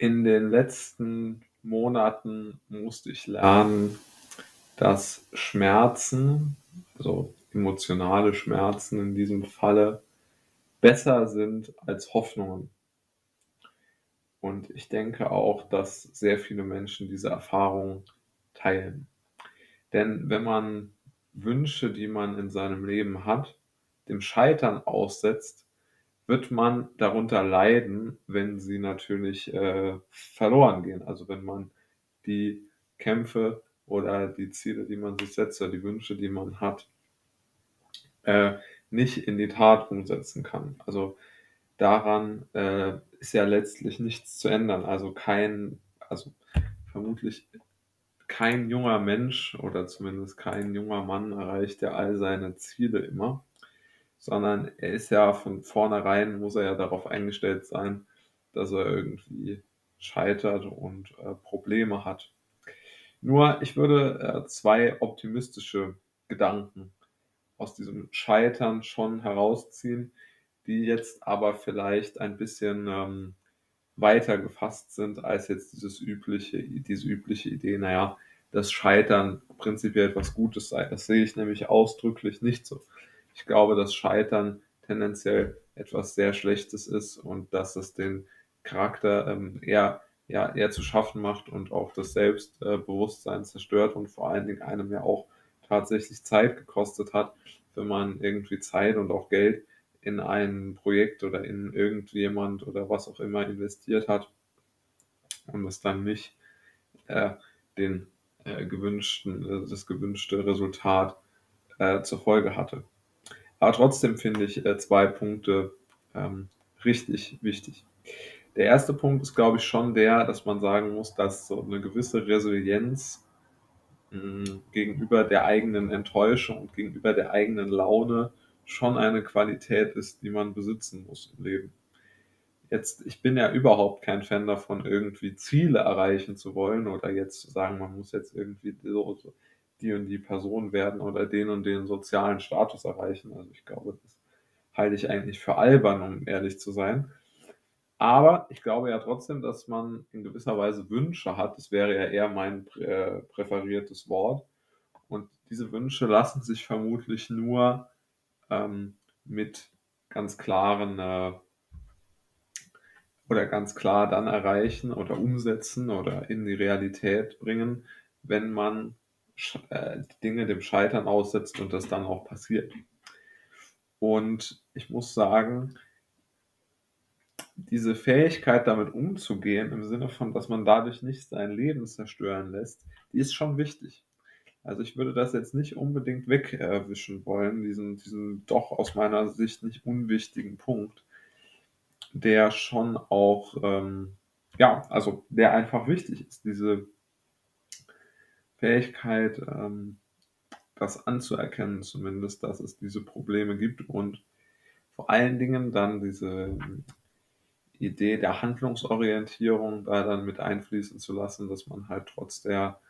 In den letzten Monaten musste ich lernen, dass Schmerzen, also emotionale Schmerzen in diesem Falle, besser sind als Hoffnungen. Und ich denke auch, dass sehr viele Menschen diese Erfahrung teilen. Denn wenn man Wünsche, die man in seinem Leben hat, dem Scheitern aussetzt, wird man darunter leiden, wenn sie natürlich äh, verloren gehen. Also wenn man die Kämpfe oder die Ziele, die man sich setzt, oder die Wünsche, die man hat, äh, nicht in die Tat umsetzen kann. Also daran äh, ist ja letztlich nichts zu ändern. Also kein, also vermutlich kein junger Mensch oder zumindest kein junger Mann erreicht ja all seine Ziele immer sondern er ist ja von vornherein, muss er ja darauf eingestellt sein, dass er irgendwie scheitert und äh, Probleme hat. Nur ich würde äh, zwei optimistische Gedanken aus diesem Scheitern schon herausziehen, die jetzt aber vielleicht ein bisschen ähm, weiter gefasst sind als jetzt dieses übliche, diese übliche Idee, naja, dass Scheitern prinzipiell etwas Gutes sei. Das sehe ich nämlich ausdrücklich nicht so. Ich glaube, dass Scheitern tendenziell etwas sehr Schlechtes ist und dass es den Charakter ähm, eher, ja, eher zu schaffen macht und auch das Selbstbewusstsein zerstört und vor allen Dingen einem ja auch tatsächlich Zeit gekostet hat, wenn man irgendwie Zeit und auch Geld in ein Projekt oder in irgendjemand oder was auch immer investiert hat und es dann nicht äh, den äh, gewünschten, äh, das gewünschte Resultat äh, zur Folge hatte. Aber trotzdem finde ich äh, zwei Punkte ähm, richtig wichtig. Der erste Punkt ist, glaube ich, schon der, dass man sagen muss, dass so eine gewisse Resilienz mh, gegenüber der eigenen Enttäuschung und gegenüber der eigenen Laune schon eine Qualität ist, die man besitzen muss im Leben. Jetzt, ich bin ja überhaupt kein Fan davon, irgendwie Ziele erreichen zu wollen oder jetzt zu sagen, man muss jetzt irgendwie so, so die und die Person werden oder den und den sozialen Status erreichen. Also ich glaube, das halte ich eigentlich für albern, um ehrlich zu sein. Aber ich glaube ja trotzdem, dass man in gewisser Weise Wünsche hat. Das wäre ja eher mein äh, präferiertes Wort. Und diese Wünsche lassen sich vermutlich nur ähm, mit ganz klaren äh, oder ganz klar dann erreichen oder umsetzen oder in die Realität bringen, wenn man Dinge dem Scheitern aussetzt und das dann auch passiert. Und ich muss sagen, diese Fähigkeit damit umzugehen, im Sinne von, dass man dadurch nicht sein Leben zerstören lässt, die ist schon wichtig. Also ich würde das jetzt nicht unbedingt wegwischen wollen, diesen, diesen doch aus meiner Sicht nicht unwichtigen Punkt, der schon auch, ähm, ja, also der einfach wichtig ist, diese Fähigkeit, ähm, das anzuerkennen, zumindest, dass es diese Probleme gibt und vor allen Dingen dann diese Idee der Handlungsorientierung da dann mit einfließen zu lassen, dass man halt trotz der,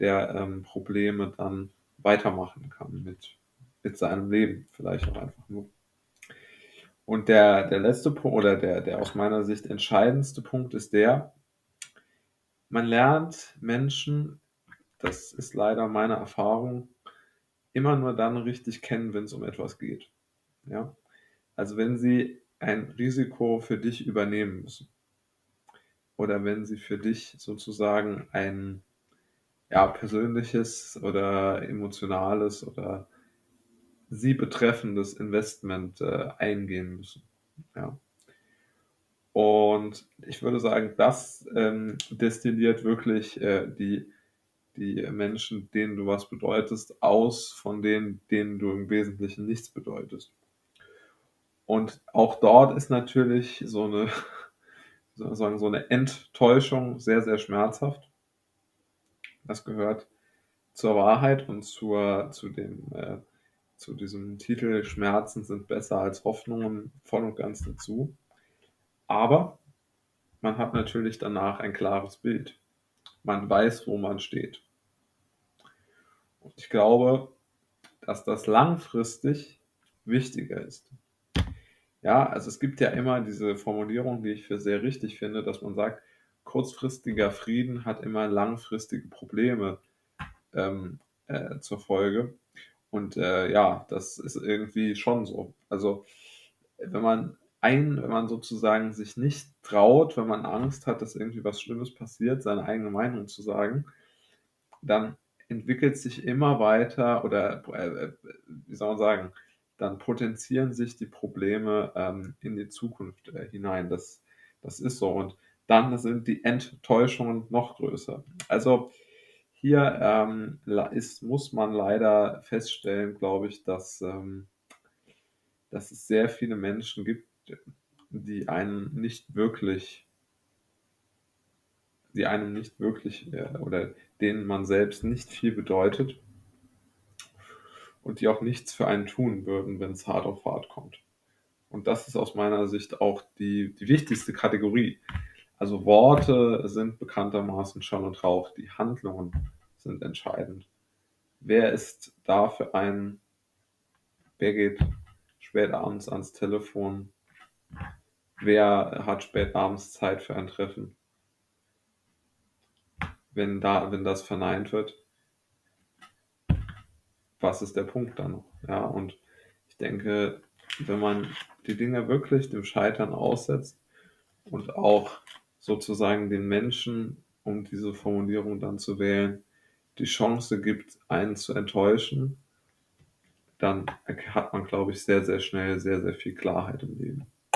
der ähm, Probleme dann weitermachen kann mit, mit seinem Leben, vielleicht auch einfach nur. Und der, der letzte Punkt oder der, der aus meiner Sicht entscheidendste Punkt ist der, man lernt Menschen das ist leider meine Erfahrung, immer nur dann richtig kennen, wenn es um etwas geht. Ja? Also wenn sie ein Risiko für dich übernehmen müssen oder wenn sie für dich sozusagen ein ja, persönliches oder emotionales oder sie betreffendes Investment äh, eingehen müssen. Ja. Und ich würde sagen, das ähm, destilliert wirklich äh, die die Menschen, denen du was bedeutest, aus von denen, denen du im Wesentlichen nichts bedeutest. Und auch dort ist natürlich so eine, sozusagen so eine Enttäuschung sehr, sehr schmerzhaft. Das gehört zur Wahrheit und zur, zu, dem, äh, zu diesem Titel Schmerzen sind besser als Hoffnungen voll und ganz dazu. Aber man hat natürlich danach ein klares Bild. Man weiß, wo man steht. Und ich glaube, dass das langfristig wichtiger ist. Ja, also es gibt ja immer diese Formulierung, die ich für sehr richtig finde, dass man sagt, kurzfristiger Frieden hat immer langfristige Probleme ähm, äh, zur Folge. Und äh, ja, das ist irgendwie schon so. Also wenn man ein, wenn man sozusagen sich nicht traut, wenn man Angst hat, dass irgendwie was Schlimmes passiert, seine eigene Meinung zu sagen, dann entwickelt sich immer weiter oder äh, äh wie soll man sagen, dann potenzieren sich die Probleme ähm, in die Zukunft äh, hinein. Das, das ist so. Und dann sind die Enttäuschungen noch größer. Also hier ähm, ist, muss man leider feststellen, glaube ich, dass, ähm, dass es sehr viele Menschen gibt, die einen nicht wirklich, die einem nicht wirklich äh, oder denen man selbst nicht viel bedeutet und die auch nichts für einen tun würden, wenn es hart auf hart kommt. Und das ist aus meiner Sicht auch die, die wichtigste Kategorie. Also Worte sind bekanntermaßen Schall und Rauch, die Handlungen sind entscheidend. Wer ist da für einen, wer geht spät abends ans Telefon, wer hat spät abends Zeit für ein Treffen. Wenn, da, wenn das verneint wird, was ist der Punkt dann noch? Ja, und ich denke, wenn man die Dinge wirklich dem Scheitern aussetzt und auch sozusagen den Menschen, um diese Formulierung dann zu wählen, die Chance gibt, einen zu enttäuschen, dann hat man, glaube ich, sehr, sehr schnell sehr, sehr viel Klarheit im Leben.